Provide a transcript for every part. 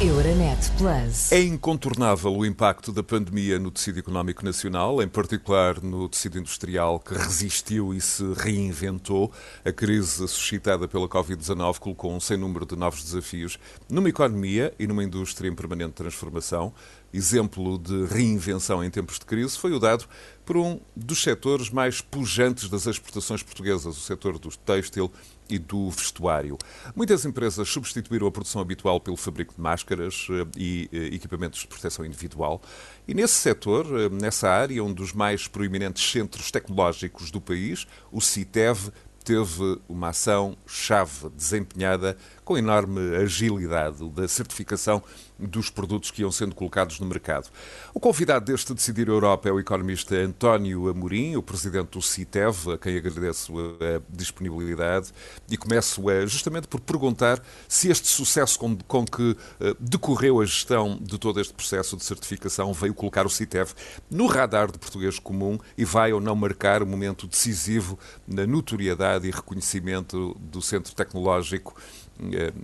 Euronet Plus. É incontornável o impacto da pandemia no tecido económico nacional, em particular no tecido industrial que resistiu e se reinventou. A crise suscitada pela Covid-19 colocou um sem número de novos desafios numa economia e numa indústria em permanente transformação. Exemplo de reinvenção em tempos de crise foi o dado por um dos setores mais pujantes das exportações portuguesas, o setor do têxtil e do vestuário. Muitas empresas substituíram a produção habitual pelo fabrico de máscaras eh, e eh, equipamentos de proteção individual. E nesse setor, eh, nessa área, um dos mais proeminentes centros tecnológicos do país, o CITEV, teve uma ação chave desempenhada com enorme agilidade da certificação dos produtos que iam sendo colocados no mercado. O convidado deste Decidir Europa é o economista António Amorim, o presidente do CITEV, a quem agradeço a disponibilidade e começo justamente por perguntar se este sucesso com, com que eh, decorreu a gestão de todo este processo de certificação veio colocar o CITEV no radar de português comum e vai ou não marcar um momento decisivo na notoriedade e reconhecimento do centro tecnológico eh,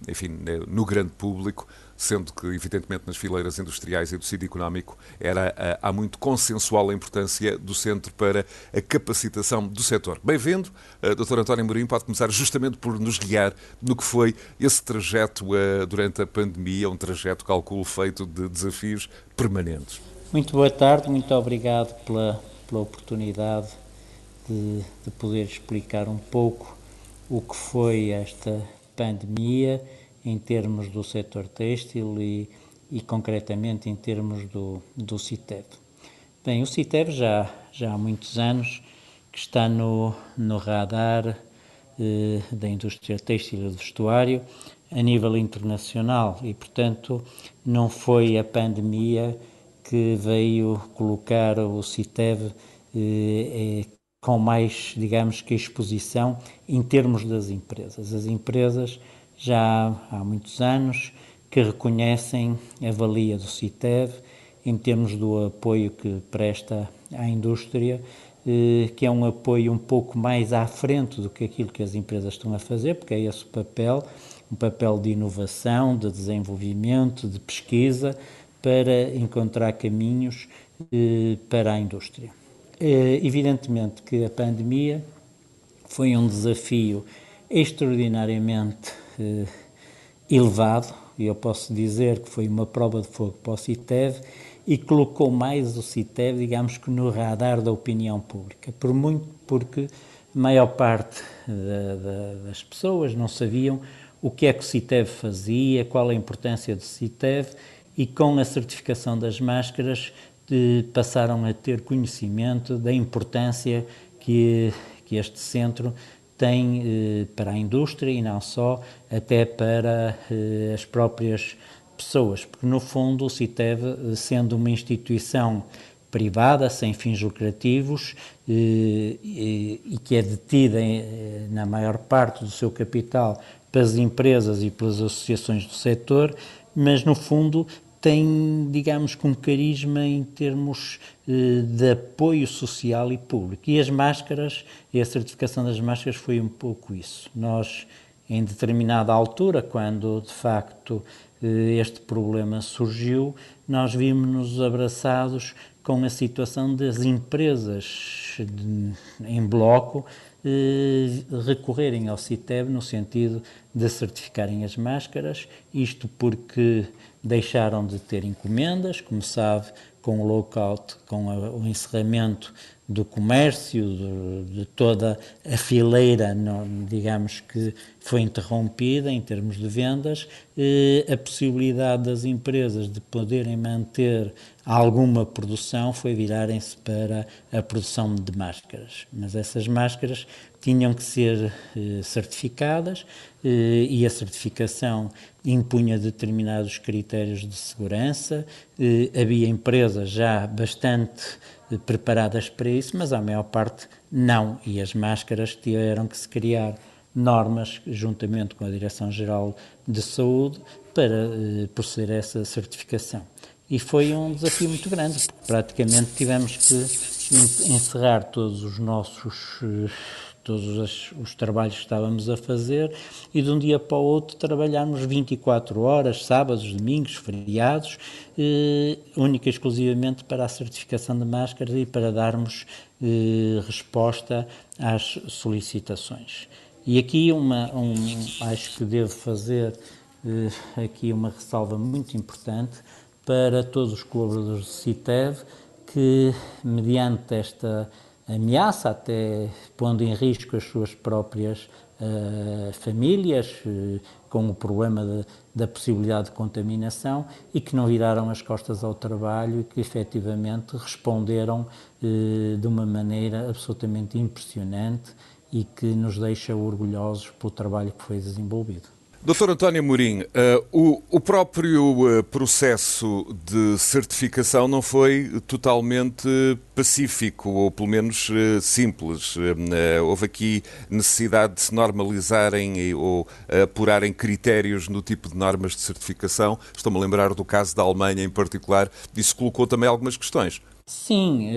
enfim, eh, no grande público, sendo que, evidentemente, nas fileiras industriais e do tecido económico era, eh, há muito consensual a importância do centro para a capacitação do setor. Bem-vindo, Dr. António Mourinho, pode começar justamente por nos guiar no que foi esse trajeto durante a pandemia, um trajeto, calculo, feito de desafios permanentes. Muito boa tarde, muito obrigado pela, pela oportunidade de, de poder explicar um pouco o que foi esta pandemia em termos do setor têxtil e, e concretamente em termos do, do CITEV. Bem, o CITEV já, já há muitos anos que está no, no radar eh, da indústria têxtil e do vestuário a nível internacional e, portanto, não foi a pandemia que veio colocar o CITEV eh, com mais, digamos que, exposição em termos das empresas. As empresas já há muitos anos que reconhecem a valia do CITEV em termos do apoio que presta à indústria, eh, que é um apoio um pouco mais à frente do que aquilo que as empresas estão a fazer, porque é esse o papel, um papel de inovação, de desenvolvimento, de pesquisa, para encontrar caminhos eh, para a indústria. É, evidentemente que a pandemia foi um desafio extraordinariamente eh, elevado, e eu posso dizer que foi uma prova de fogo para o CITEV e colocou mais o CITEV, digamos que no radar da opinião pública, por muito porque a maior parte da, da, das pessoas não sabiam o que é que o CITEV fazia, qual a importância do CITEV e com a certificação das máscaras passaram a ter conhecimento da importância que, que este centro tem eh, para a indústria e não só, até para eh, as próprias pessoas, porque no fundo o CITEV, eh, sendo uma instituição privada, sem fins lucrativos e, que é detida na maior parte do seu capital pelas empresas e pelas associações do setor, mas no fundo tem, digamos, com um carisma em termos eh, de apoio social e público. E as máscaras, e a certificação das máscaras foi um pouco isso. Nós, em determinada altura, quando de facto eh, este problema surgiu, nós vimos-nos abraçados com a situação das empresas em bloco recorrerem ao CITEB no sentido de certificarem as máscaras, isto porque deixaram de ter encomendas, como sabe, com o lockout, com o encerramento do comércio, de, de toda a fileira, digamos que foi interrompida em termos de vendas, eh, a possibilidade das empresas de poderem manter alguma produção foi virarem-se para a produção de máscaras. Mas essas máscaras tinham que ser eh, certificadas eh, e a certificação impunha determinados critérios de segurança. Eh, havia empresas já bastante preparadas para isso, mas a maior parte não. E as máscaras tiveram que se criar normas, juntamente com a Direção-Geral de Saúde, para proceder a essa certificação. E foi um desafio muito grande, praticamente tivemos que encerrar todos os nossos todos os, os, trabalhos que estávamos a fazer e de um dia para o outro trabalharmos 24 horas, sábados, domingos, feriados, eh, única e exclusivamente para a certificação de máscaras e para darmos eh, resposta às solicitações. E aqui uma, um, acho que devo fazer eh, aqui uma ressalva muito importante para todos os colaboradores do CITEV que, mediante esta ameaça, até pondo em risco as suas próprias uh, famílias, uh, com o problema de, da possibilidade de contaminação, e que não viraram as costas ao trabalho e que efetivamente responderam uh, de uma maneira absolutamente impressionante e que nos deixa orgulhosos pelo trabalho que foi desenvolvido. Doutor António Mourinho, uh, o, o, próprio uh, processo de certificação não foi totalmente pacífico, ou pelo menos uh, simples. houve aqui necessidade de se normalizarem e, ou apurarem critérios no tipo de normas de certificação. Estou-me a lembrar do caso da Alemanha em particular. Isso colocou também algumas questões. Sim,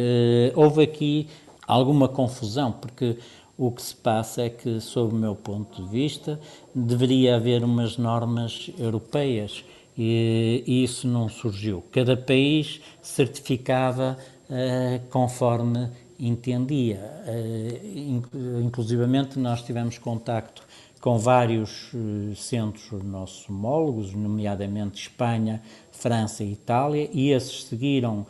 houve aqui alguma confusão, porque o que se passa é que, sob o meu ponto de vista, deveria haver umas normas europeias e, isso não surgiu. Cada país certificava uh, conforme entendia. Uh, inclusivamente, nós tivemos contacto com vários uh, centros nossos homólogos, nomeadamente Espanha, França e Itália, e esses seguiram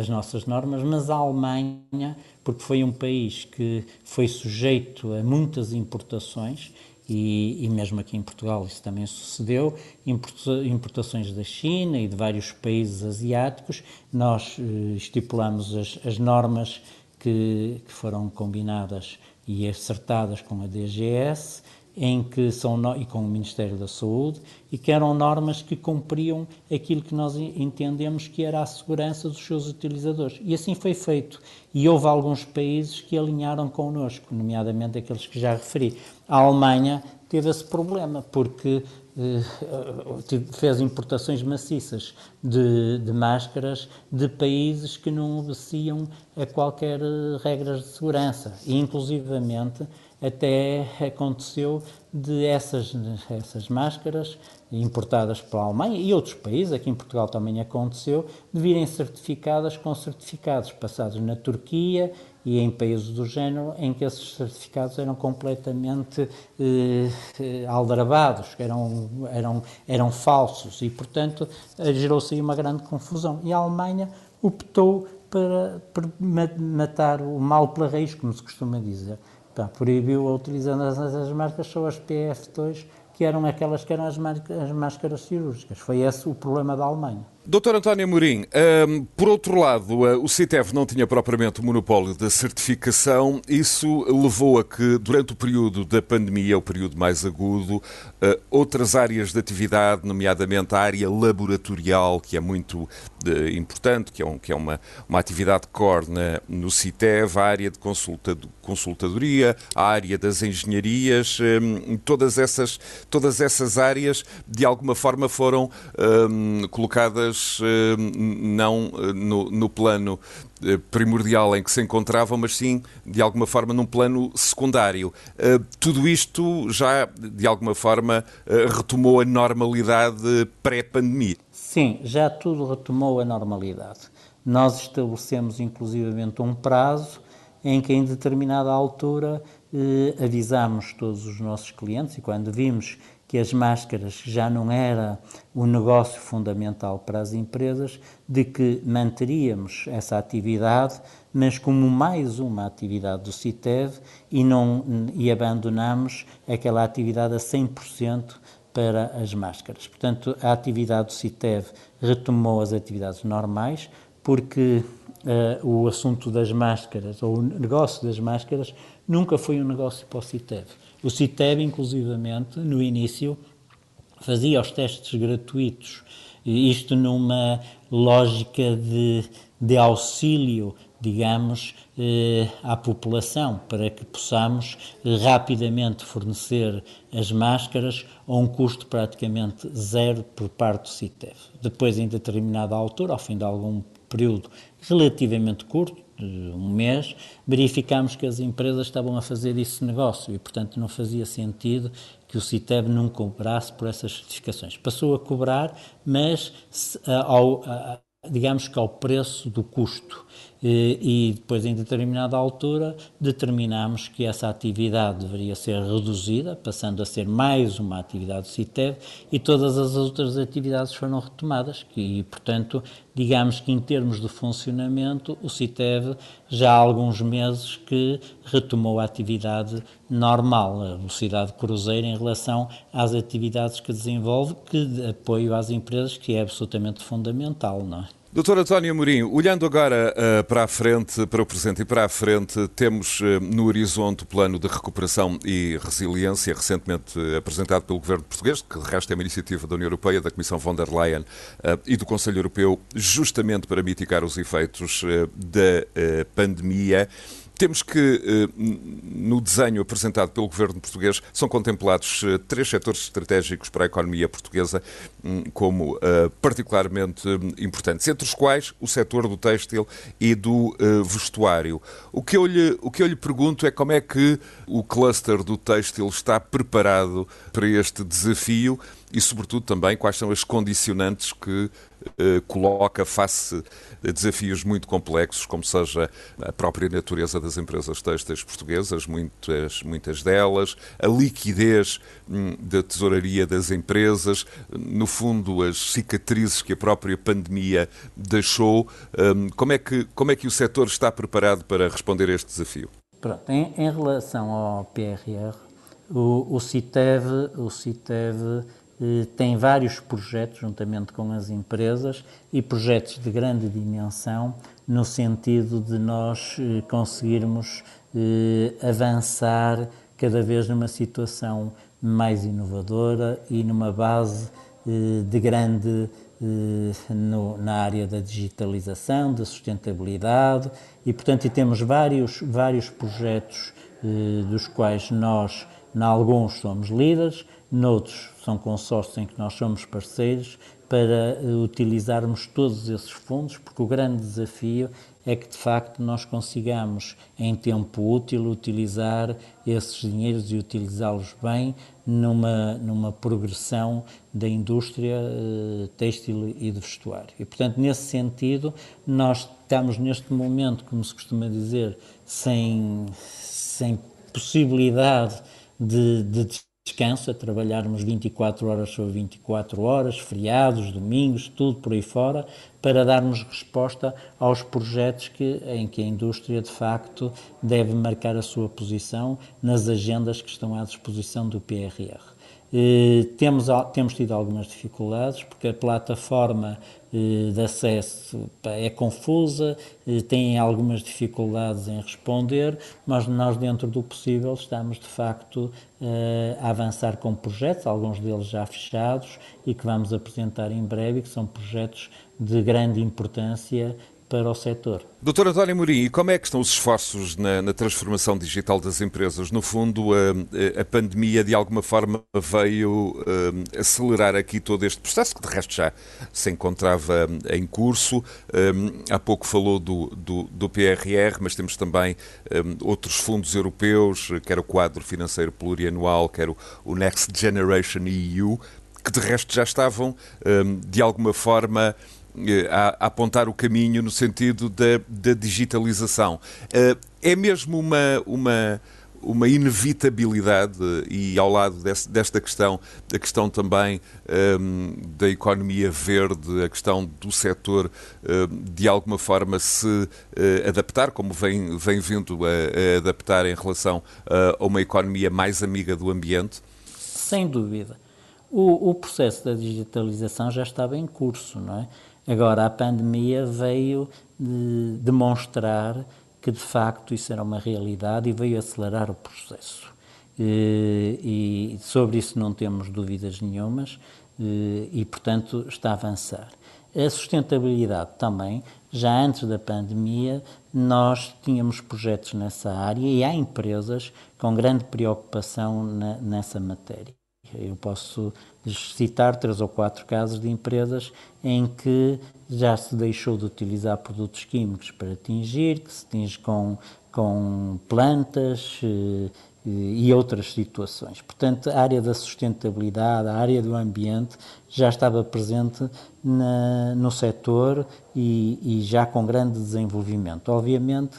as nossas normas, mas a Alemanha, porque foi um país que foi sujeito a muitas importações, e, e, mesmo aqui em Portugal isso também sucedeu, importações da China e de vários países asiáticos, nós eh, estipulamos as, as normas que, que, foram combinadas e acertadas com a DGS em que são e com o Ministério da Saúde e que eram normas que cumpriam aquilo que nós entendemos que era a segurança dos seus utilizadores. E assim foi feito. E houve alguns países que alinharam connosco, nomeadamente aqueles que já referi. A Alemanha teve esse problema, porque eh, fez importações maciças de, de, máscaras de países que não obedeciam a qualquer eh, regras de segurança. E, inclusivamente, até aconteceu de essas, essas máscaras importadas pela Alemanha e outros países, aqui em Portugal também aconteceu, de virem certificadas com certificados passados na Turquia e em países do género em que esses certificados eram completamente eh, aldrabados, eram, eram, eram falsos e, portanto, gerou-se aí uma grande confusão. E a Alemanha optou para, para matar o mal pela raiz, como se costuma dizer Tá, proibiu a utilização dessas máscaras só as PF2, que eram aquelas que eram as, as máscaras cirúrgicas. Foi esse o problema da Alemanha. Doutor António Mourim, um, por outro lado, uh, o CITEV não tinha propriamente o monopólio da certificação. Isso levou a que, durante o período da pandemia, o período mais agudo, uh, outras áreas de atividade, nomeadamente a área laboratorial, que é muito uh, importante, que é, um, que é uma, uma atividade core na, no CITEV, a área de consulta, consultadoria, a área das engenharias, um, todas, essas, todas essas áreas, de alguma forma, foram um, colocadas eh, não eh, no, no plano eh, primordial em que se encontravam, mas sim, de alguma forma, num plano secundário. Tudo isto já, de alguma forma, retomou a normalidade pré-pandemia? Sim, já tudo retomou a normalidade. Nós estabelecemos, inclusivamente, um prazo em que, em determinada altura, eh, avisamos todos os nossos clientes e quando vimos que as máscaras já não era o negócio fundamental para as empresas, de que manteríamos essa atividade, mas como mais uma atividade do CITEV e, não, e abandonamos aquela atividade a 100% para as máscaras. Portanto, a atividade do CITEV retomou as atividades normais, porque uh, o assunto das máscaras, ou o negócio das máscaras, nunca foi um negócio para o CITEV. O CITEB, inclusivamente, no início, fazia os testes gratuitos, isto numa lógica de, de auxílio, digamos, eh, à população, para que possamos rapidamente fornecer as máscaras a um custo praticamente zero por parte do CITEV. Depois, em determinada altura, ao fim de algum período relativamente curto, de um mês, verificámos que as empresas estavam a fazer esse negócio e, portanto, não fazia sentido que o CITEB não cobrasse por essas certificações. Passou a cobrar, mas ao, digamos que ao preço do custo. E depois, em determinada altura, determinámos que essa atividade deveria ser reduzida, passando a ser mais uma atividade do CITEV, e todas as outras atividades foram retomadas. E, portanto, digamos que em termos de funcionamento, o CITEV já há alguns meses que retomou a atividade normal, a velocidade cruzeira em relação às atividades que desenvolve, que de apoio às empresas, que é absolutamente fundamental, não é? Doutor António Amorim, olhando agora uh, para a frente, para o presente e para a frente, temos uh, no horizonte o plano de recuperação e resiliência, recentemente uh, apresentado pelo Governo português, que de resto é uma iniciativa da União Europeia, da Comissão von der Leyen e do Conselho Europeu, justamente para mitigar os efeitos da pandemia. Temos que, eh, no desenho apresentado pelo governo português, são contemplados eh, três setores estratégicos para a economia portuguesa hum, como eh, particularmente hum, importantes, entre os quais o setor do têxtil e do vestuário. O que, eu lhe, o que eu lhe pergunto é como é que o cluster do têxtil está preparado para este desafio e, sobretudo, também quais são as condicionantes que eh, coloca face a desafios muito complexos, como seja a própria natureza das empresas têxteis portuguesas, muitas, muitas delas, a liquidez hum, da tesouraria das empresas, no fundo, as cicatrizes que a própria pandemia deixou. Hum, como, é que, como é que o setor está preparado para responder a este desafio? Pronto, em, em relação ao PRR, o, o CITEV, o CITEV tem vários projetos juntamente com as empresas e projetos de grande dimensão no sentido de nós eh, conseguirmos eh, avançar cada vez numa situação mais inovadora e numa base de grande no, na área da digitalização, da sustentabilidade. E, portanto, e temos vários, vários projetos dos quais nós, em alguns, somos líderes, noutros são consórcios em que nós somos parceiros para eh, utilizarmos todos esses fundos, porque o grande desafio é que de facto nós consigamos em tempo útil utilizar esses dinheiros e utilizá-los bem numa, numa progressão da indústria uh, têxtil e de vestuário. E portanto, nesse sentido, nós estamos neste momento, como se costuma dizer, sem, sem possibilidade de, de descanso, a trabalharmos 24 horas sobre 24 horas, feriados, domingos, tudo por aí fora, para darmos resposta aos projetos que, em que a indústria, de facto, deve marcar a sua posição nas agendas que estão à disposição do PRR. Eh, temos, temos tido algumas dificuldades, porque a plataforma eh, de acesso é confusa, eh, tem algumas dificuldades em responder, mas nós, dentro do possível, estamos de facto a avançar com projetos, alguns deles já fechados e que vamos apresentar em breve, que são projetos de grande importância para o setor. Doutor António Mourinho, como é que estão os esforços na, na transformação digital das empresas? No fundo, a, a, pandemia de alguma forma veio um, acelerar aqui todo este processo, que de resto já se encontrava em curso. Um, há pouco falou do, do, do, PRR, mas temos também um, outros fundos europeus, quer o quadro financeiro plurianual, quer o, o Next Generation EU, que de resto já estavam, de alguma forma, eh, a, a, apontar o caminho no sentido da, da digitalização. Eh, é mesmo uma, uma, uma inevitabilidade e ao lado desse, desta questão, a questão também um, ehm, da economia verde, a questão do setor um, ehm, de alguma forma se uh, adaptar, como vem, vem vindo a, a adaptar em relação a uma economia mais amiga do ambiente? Sem dúvida. O, o processo da digitalização já estava em curso, não é? Agora, a pandemia veio de demonstrar que, de facto, isso era uma realidade e veio acelerar o processo. E, sobre isso não temos dúvidas nenhumas e, portanto, está a avançar. A sustentabilidade também, já antes da pandemia, nós tínhamos projetos nessa área e há empresas com grande preocupação nessa matéria. Eu posso citar três ou quatro casos de empresas em que já se deixou de utilizar produtos químicos para atingir, que se tinge com, com plantas eh, e outras situações. Portanto, a área da sustentabilidade, a área do ambiente já estava presente na, no setor e, e já com grande desenvolvimento. Obviamente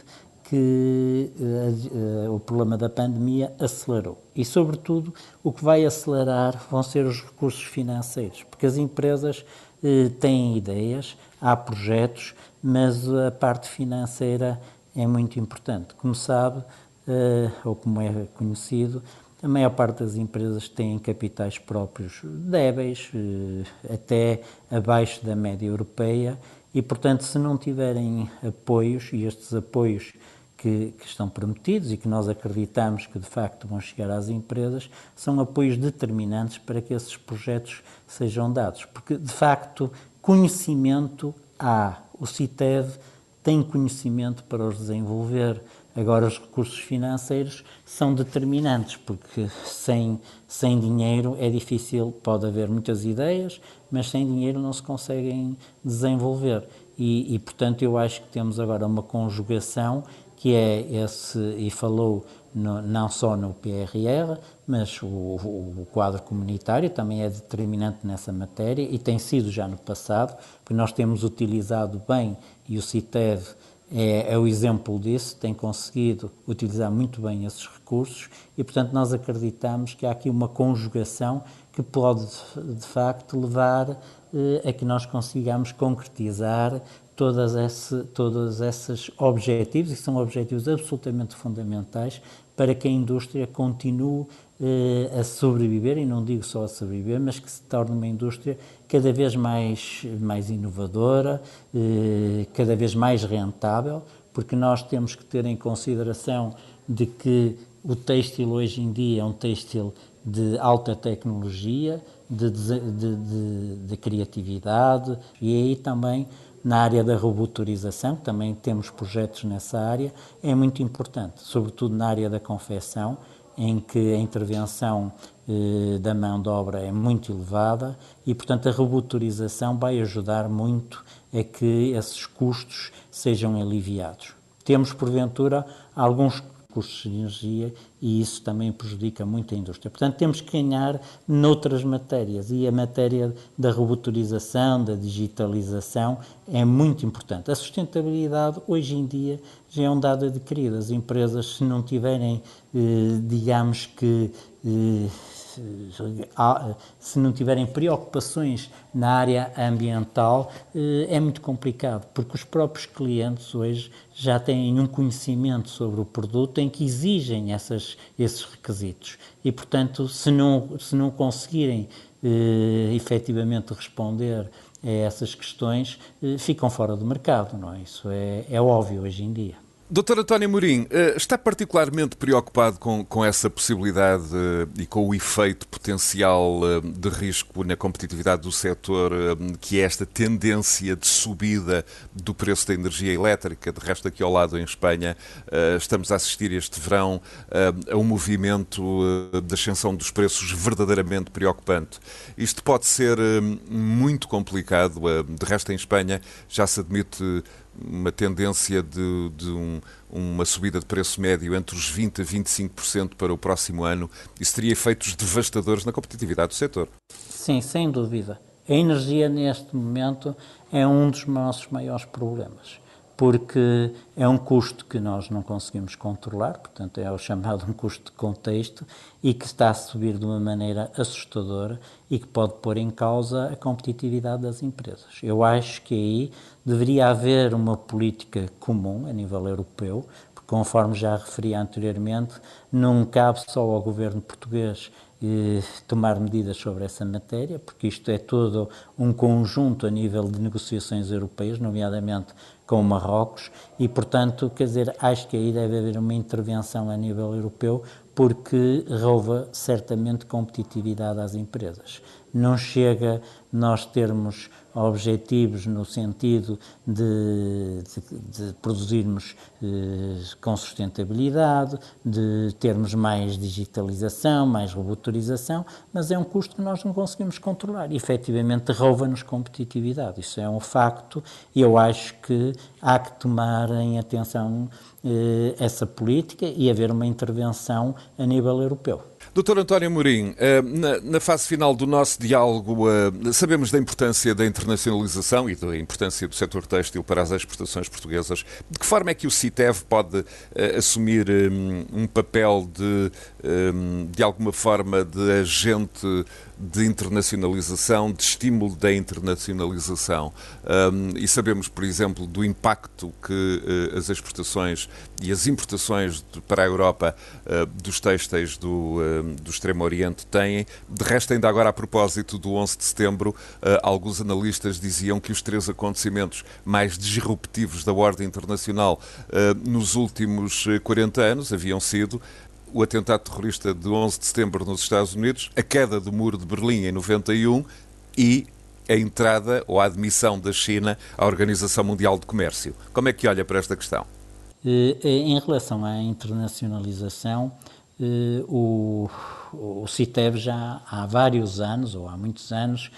que uh, uh, o problema da pandemia acelerou. E, sobretudo, o que vai acelerar vão ser os recursos financeiros, porque as empresas uh, têm ideias, há projetos, mas a parte financeira é muito importante. Como sabe, ou como é conhecido, a maior parte das empresas têm capitais próprios débeis, até abaixo da média europeia, e, portanto, se não tiverem apoios, e estes apoios que, que, estão prometidos e que nós acreditamos que de facto vão chegar às empresas, são apoios determinantes para que esses projetos sejam dados. Porque de facto, conhecimento há. O CITEV tem conhecimento para os desenvolver. Agora, os recursos financeiros são determinantes, porque sem, sem dinheiro é difícil, pode haver muitas ideias, mas sem dinheiro não se conseguem desenvolver. E, e portanto, eu acho que temos agora uma conjugação que é esse, e falou no, não só no PRR, mas o, o, quadro comunitário também é determinante nessa matéria e tem sido já no passado, porque nós temos utilizado bem, e o CITED é, é, o exemplo disso, tem conseguido utilizar muito bem esses recursos e, portanto, nós acreditamos que há aqui uma conjugação que pode, de facto, levar eh, a que nós consigamos concretizar todas esse, todos esses objetivos, e são objetivos absolutamente fundamentais para que a indústria continue eh, a sobreviver, e não digo só a sobreviver, mas que se torne uma indústria cada vez mais, mais inovadora, eh, cada vez mais rentável, porque nós temos que ter em consideração de que o têxtil hoje em dia é um têxtil de alta tecnologia, de, de, de, de criatividade, e aí também na área da robotorização, também temos projetos nessa área, é muito importante, sobretudo na área da confecção, em que a intervenção eh, da mão de obra é muito elevada e, portanto, a robotorização vai ajudar muito a que esses custos sejam aliviados. Temos, porventura, alguns custos de energia e isso também prejudica muito a indústria. Portanto, temos que ganhar noutras matérias e a matéria da robotorização, da digitalização é muito importante. A sustentabilidade hoje em dia já é um dado adquirido. As empresas, se não tiverem, eh, digamos que eh, se não tiverem preocupações na área ambiental, eh, é muito complicado, porque os próprios clientes hoje já têm um conhecimento sobre o produto em que exigem essas, esses requisitos. E, portanto, se não, se não conseguirem eh, efetivamente responder a essas questões, eh, ficam fora do mercado, não é? Isso é, é óbvio hoje em dia. Doutor António Mourinho, eh, está particularmente preocupado com, com essa possibilidade eh, e com o efeito potencial eh, de risco na competitividade do setor, que é esta tendência de subida do preço da energia elétrica? De resto, aqui ao lado em Espanha, estamos a assistir este verão a um movimento de ascensão dos preços verdadeiramente preocupante. Isto pode ser muito complicado. De resto, em Espanha já se admite uma tendência de, de um, uma subida de preço médio entre os 20% a 25% para o próximo ano. Isso teria efeitos devastadores na competitividade do setor. Sim, sem dúvida. A energia, neste momento, é um dos nossos maiores problemas porque é um custo que nós não conseguimos controlar, portanto, é o chamado um custo de contexto e que está a subir de uma maneira assustadora e que pode pôr em causa a competitividade das empresas. Eu acho que aí deveria haver uma política comum a nível europeu, porque, conforme já referi anteriormente, não cabe só ao governo português eh, tomar medidas sobre essa matéria, porque isto é todo um conjunto a nível de negociações europeias, nomeadamente com Marrocos, e, portanto, quer dizer, acho que aí deve haver uma intervenção a nível europeu, porque rouba certamente competitividade às empresas. Não chega nós termos objetivos no sentido de, de, de produzirmos eh, com sustentabilidade, de termos mais digitalização, mais robotorização, mas é um custo que nós não conseguimos controlar. E, efetivamente, rouba-nos competitividade. Isso é um facto e eu acho que há que tomar em atenção eh, essa política e haver uma intervenção a nível europeu. Doutor António Mourinho, eh, na fase final do nosso diálogo, eh, sabemos da importância da internacionalização e da importância do setor têxtil para as exportações portuguesas. De que forma é que o CITEV pode eh, assumir um papel de, de alguma forma, de agente de internacionalização, de estímulo da internacionalização. Um, e sabemos, por exemplo, do impacto que uh, as exportações e as importações de, para a Europa uh, dos têxteis do, uh, do Extremo Oriente têm. De resto, ainda agora a propósito do 11 de setembro, alguns analistas diziam que os três acontecimentos mais disruptivos da ordem internacional nos últimos 40 anos haviam sido o atentado terrorista de 11 de setembro nos Estados Unidos, a queda do muro de Berlim em 91 e a entrada ou a admissão da China à Organização Mundial de Comércio. Como é que olha para esta questão? Eh, eh, em relação à internacionalização, eh, o, o CITEB já há vários anos, ou há muitos anos,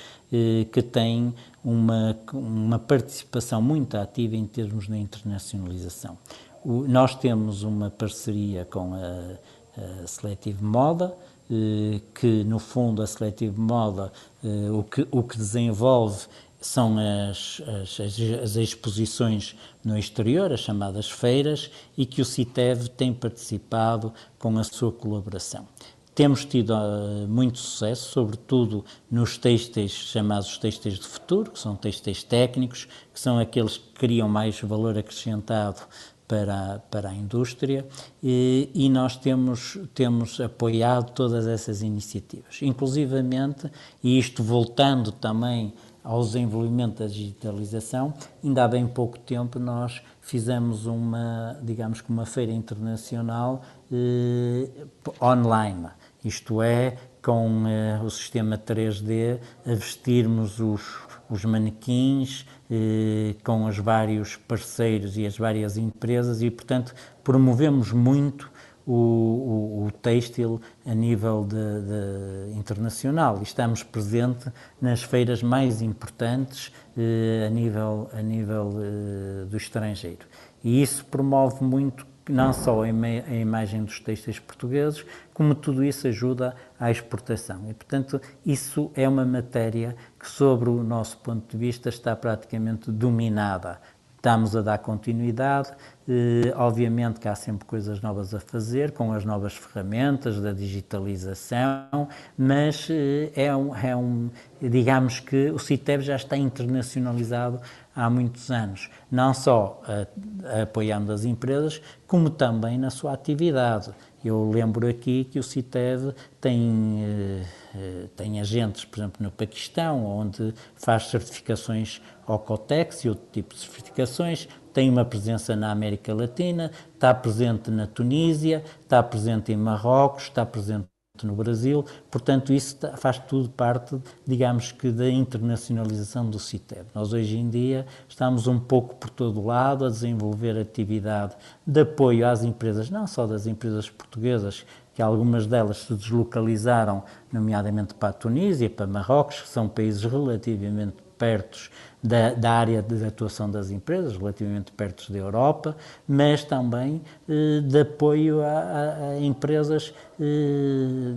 que tem uma, uma participação muito ativa em termos da internacionalização. nós temos uma parceria com a a Selective Moda, eh, que no fundo a Selective Moda eh, o que, o que desenvolve são as, as, as, exposições no exterior, as chamadas feiras, e que o CITEV tem participado com a sua colaboração. Temos tido uh, muito sucesso, sobretudo nos têxteis chamados têxteis de futuro, que são têxteis técnicos, que são aqueles que criam mais valor acrescentado para, para a indústria e, e, nós temos, temos apoiado todas essas iniciativas. Inclusivamente, e isto voltando também ao desenvolvimento da digitalização, ainda há bem pouco tempo nós fizemos uma, digamos que uma feira internacional eh, online, isto é, com eh, o sistema 3D, a vestirmos os, os manequins com os vários parceiros e as várias empresas e, portanto, promovemos muito o, o, o têxtil a nível de, de internacional estamos presentes nas feiras mais importantes eh, a nível, a nível eh, do estrangeiro. E isso promove muito não só a, a imagem dos têxteis portugueses, como tudo isso ajuda à exportação. E, portanto, isso é uma matéria que, sobre o nosso ponto de vista, está praticamente dominada. Estamos a dar continuidade, eh, obviamente que há sempre coisas novas a fazer, com as novas ferramentas da digitalização, mas eh, é, um, é um, digamos que o CITEB já está internacionalizado há muitos anos, não só apoiando as empresas, como também na sua atividade. Eu lembro aqui que o CITEV tem, eh, eh, tem agentes, por exemplo, no Paquistão, onde faz certificações ao COTEX e outro tipo de certificações, tem uma presença na América Latina, está presente na Tunísia, está presente em Marrocos, está presente no Brasil, portanto isso faz tudo parte, digamos que, da internacionalização do CITEB. Nós hoje em dia estamos um pouco por todo lado a desenvolver atividade de apoio às empresas, não só das empresas portuguesas, que algumas delas se deslocalizaram, nomeadamente para a Tunísia, para Marrocos, que são países relativamente perto da, da, área de atuação das empresas, relativamente perto da Europa, mas também eh, de apoio a, a, a empresas eh,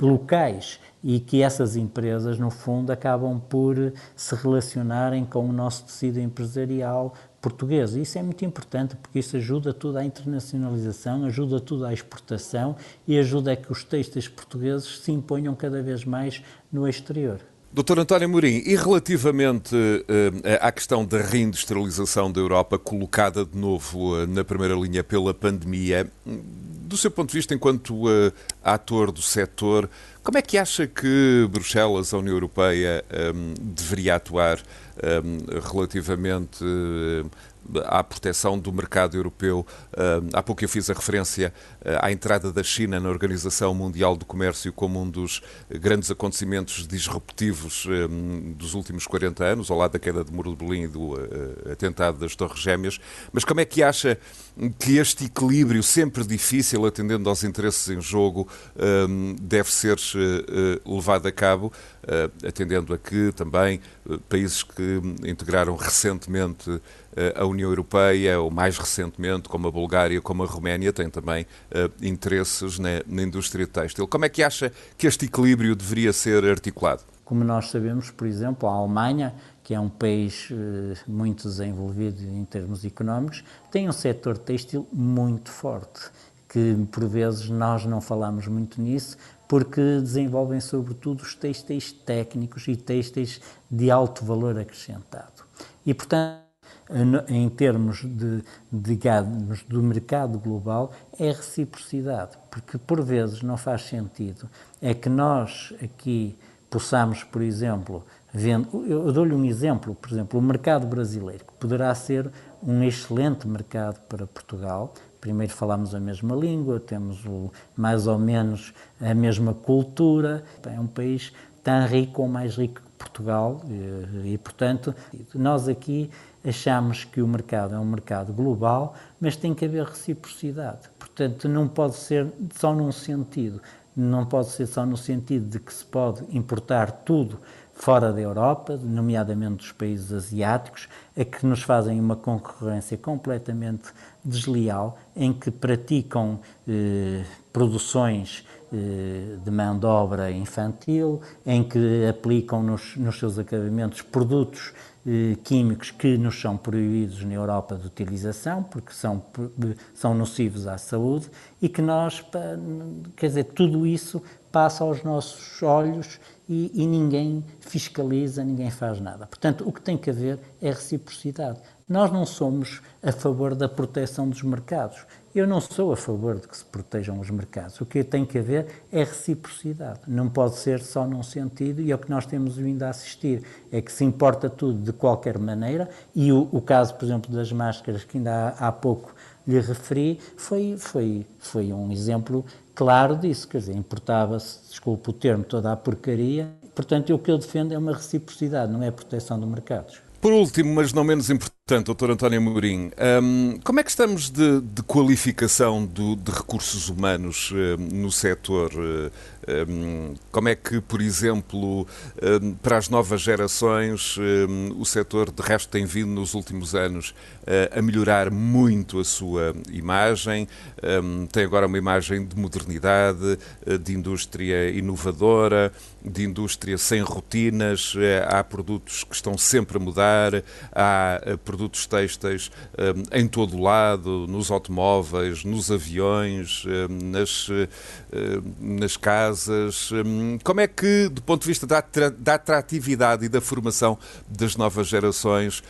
locais e que essas empresas, no fundo, acabam por se relacionarem com o nosso tecido empresarial português. Isso é muito importante porque isso ajuda tudo à internacionalização, ajuda tudo à exportação e ajuda a que os textos portugueses se imponham cada vez mais no exterior. Doutor António Mourinho, e relativamente uh, à questão da reindustrialização da Europa, colocada de novo uh, na primeira linha pela pandemia, do seu ponto de vista, enquanto uh, ator do setor, como é que acha que Bruxelas, a União Europeia, deveria atuar relativamente à proteção do mercado europeu. Há pouco eu fiz a referência à entrada da China na Organização Mundial do Comércio como um dos grandes acontecimentos disruptivos dos últimos 40 anos, ao lado da queda de Muro de Berlim e do atentado das Torres Gêmeas. Mas como é que acha que este equilíbrio, sempre difícil, atendendo aos interesses em jogo, deve ser levado a cabo, atendendo a que também países que integraram recentemente eh, a União Europeia, ou mais recentemente, como a Bulgária, como a Roménia, têm também interesses na, na indústria têxtil. Como é que acha que este equilíbrio deveria ser articulado? Como nós sabemos, por exemplo, a Alemanha, que é um país muito desenvolvido em termos económicos, tem um setor têxtil muito forte, que por vezes nós não falamos muito nisso, porque desenvolvem sobretudo os têxteis técnicos e têxteis de alto valor acrescentado. E, portanto, em termos de, digamos, do mercado global, é reciprocidade, porque por vezes não faz sentido. É que nós aqui possamos, por exemplo, vendo, eu dou-lhe um exemplo, por exemplo, o mercado brasileiro, que poderá ser um excelente mercado para Portugal. Primeiro falamos a mesma língua, temos o, mais ou menos a mesma cultura, é um país tão rico ou mais rico que Portugal e, e portanto, nós aqui achamos que o mercado é um mercado global, mas tem que haver reciprocidade. Portanto, não pode ser só num sentido. Não pode ser só no sentido de que se pode importar tudo fora da Europa, nomeadamente dos países asiáticos, a que nos fazem uma concorrência completamente desleal, em que praticam eh, produções eh, de mão de obra infantil, em que aplicam nos, nos seus acabamentos produtos eh, químicos que nos são proibidos na Europa de utilização, porque são, são nocivos à saúde, e que nós, quer dizer, tudo isso passa aos nossos olhos e, e, ninguém fiscaliza, ninguém faz nada. Portanto, o que tem que haver é reciprocidade. Nós não somos a favor da proteção dos mercados. Eu não sou a favor de que se protejam os mercados. O que tem que haver é reciprocidade. Não pode ser só num sentido, e é o que nós temos vindo a assistir. É que se importa tudo de qualquer maneira, e o, o caso, por exemplo, das máscaras, que ainda há, há pouco lhe referi, foi, foi, foi um exemplo claro disso. Quer dizer, importava-se, desculpe o termo, toda a porcaria. Portanto, o que eu defendo é uma reciprocidade, não é a proteção de mercados. Por último, mas não menos importante, doutor António Mourinho, um, como é que estamos de, de qualificação do, de recursos humanos um, no setor? Um, como é que, por exemplo, para as novas gerações, o setor de resto tem vindo nos últimos anos uh, a melhorar muito a sua imagem? tem agora uma imagem de modernidade, uh, de indústria inovadora, de indústria sem rotinas, uh, há produtos que estão sempre a mudar há eh, produtos têxteis um, em todo o lado, nos automóveis, nos aviões, um, nas, uh, nas casas. Como é que, do ponto de vista da, da atratividade e da formação das novas gerações,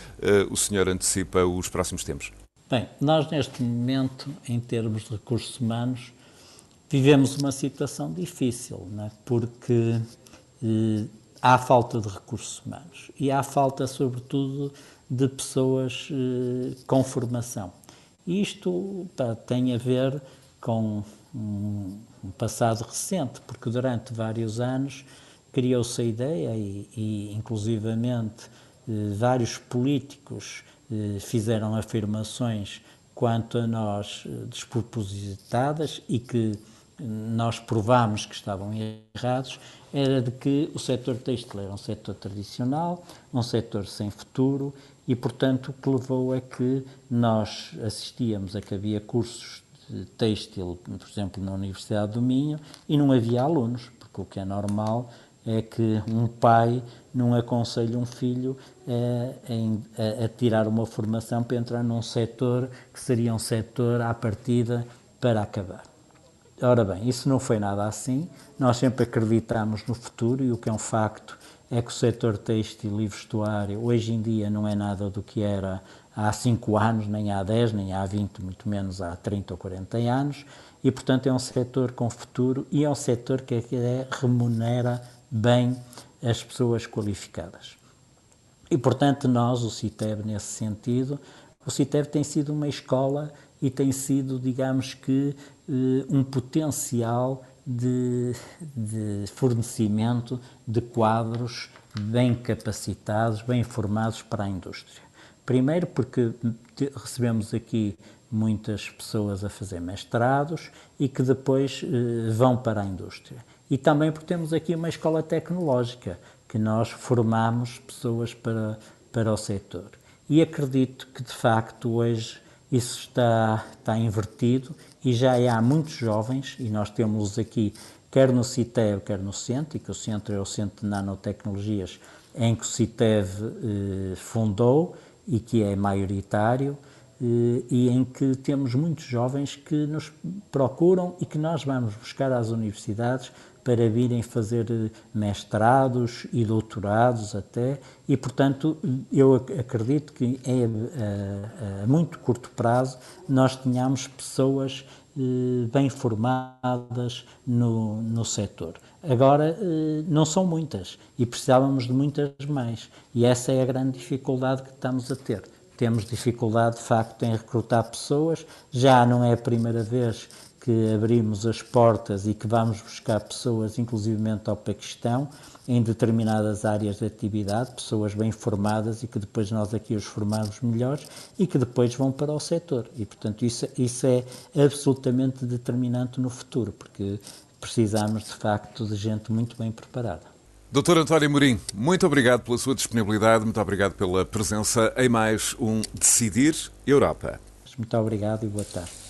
o senhor antecipa os próximos tempos? Bem, nós neste momento, em termos de recursos humanos, vivemos uma situação difícil, é? porque eh, há falta de recursos humanos e há falta, sobretudo, de pessoas eh, com formação. Isto pá, tem a ver com um, um, passado recente, porque durante vários anos criou-se a ideia e, e inclusivamente, eh, vários políticos eh, fizeram afirmações quanto a nós eh, despropositadas e que nós provámos que estavam errados, era de que o setor têxtil era um setor tradicional, um setor sem futuro e, portanto, o que levou a que nós assistíamos a que havia cursos de têxtil, por exemplo, na Universidade do Minho, e não havia alunos, porque o que é normal é que um pai não aconselha um filho a, a, a tirar uma formação para entrar num setor que seria um setor à partida para acabar. Ora bem, isso não foi nada assim. Nós sempre acreditamos no futuro e o que é um facto é que o setor têxtil e vestuário hoje em dia não é nada do que era há 5 anos, nem há 10, nem há 20, muito menos há 30 ou 40 anos, e portanto é um setor com futuro e é um setor que é, remunera bem as pessoas qualificadas. E portanto nós, o CITEB, nesse sentido, O CITEV tem sido uma escola e tem sido, digamos que, um potencial de, de fornecimento de quadros bem capacitados, bem formados para a indústria. Primeiro, porque recebemos aqui muitas pessoas a fazer mestrados e que depois eh, vão para a indústria. E também porque temos aqui uma escola tecnológica, que nós formamos pessoas para, para o setor. E acredito que, de facto, hoje isso está, está invertido e já há muitos jovens, e nós temos aqui, quer no CITEV, quer no CENTE, que o centro é o Centro de Nanotecnologias, em que o CITEV eh, fundou e que é maioritário, eh, e em que temos muitos jovens que nos procuram e que nós vamos buscar às universidades para virem fazer eh, mestrados e doutorados até, e portanto eu acredito que é a, eh, a, muito curto prazo nós tenhamos pessoas eh, bem formadas no, no setor. Agora, não são muitas e precisávamos de muitas mais, e essa é a grande dificuldade que estamos a ter. Temos dificuldade, de facto, em recrutar pessoas, já não é a primeira vez que abrimos as portas e que vamos buscar pessoas, inclusivamente ao Paquistão, em determinadas áreas de atividade, pessoas bem formadas e que depois nós aqui os formamos melhores e que depois vão para o setor. E, portanto, isso, isso é absolutamente determinante no futuro, porque precisamos, de facto, de gente muito bem preparada. Doutor António Mourinho, muito obrigado pela sua disponibilidade, muito obrigado pela presença em mais um Decidir Europa. Muito obrigado e boa tarde.